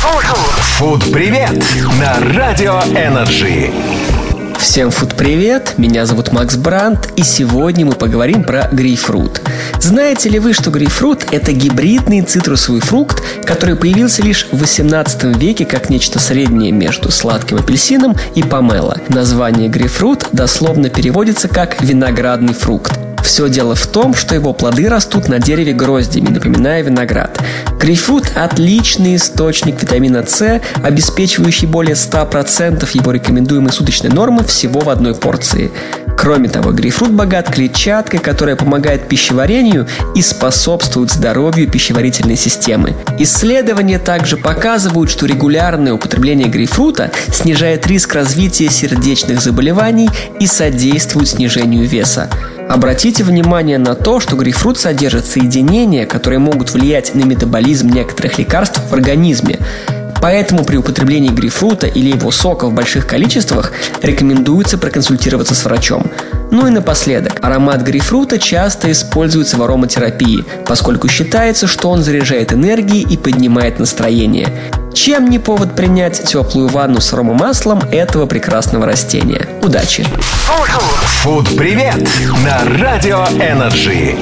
Фуд-привет на Радио Энерджи. Всем фуд привет, меня зовут Макс Брандт, и сегодня мы поговорим про грейпфрут. Знаете ли вы, что грейпфрут – это гибридный цитрусовый фрукт, который появился лишь в 18 веке как нечто среднее между сладким апельсином и помело. Название грейпфрут дословно переводится как «виноградный фрукт». Все дело в том, что его плоды растут на дереве гроздями, напоминая виноград. Грейпфрут – отличный источник витамина С, обеспечивающий более 100% его рекомендуемой суточной нормы всего в одной порции. Кроме того, грейпфрут богат клетчаткой, которая помогает пищеварению и способствует здоровью пищеварительной системы. Исследования также показывают, что регулярное употребление грейпфрута снижает риск развития сердечных заболеваний и содействует снижению веса. Обратите внимание на то, что грейпфрут содержит соединения, которые могут влиять на метаболизм некоторых лекарств в организме. Поэтому при употреблении грейпфрута или его сока в больших количествах рекомендуется проконсультироваться с врачом. Ну и напоследок, аромат грейпфрута часто используется в ароматерапии, поскольку считается, что он заряжает энергией и поднимает настроение. Чем не повод принять теплую ванну с аромамаслом этого прекрасного растения? Удачи! Фуд-привет на Радио Энерджи.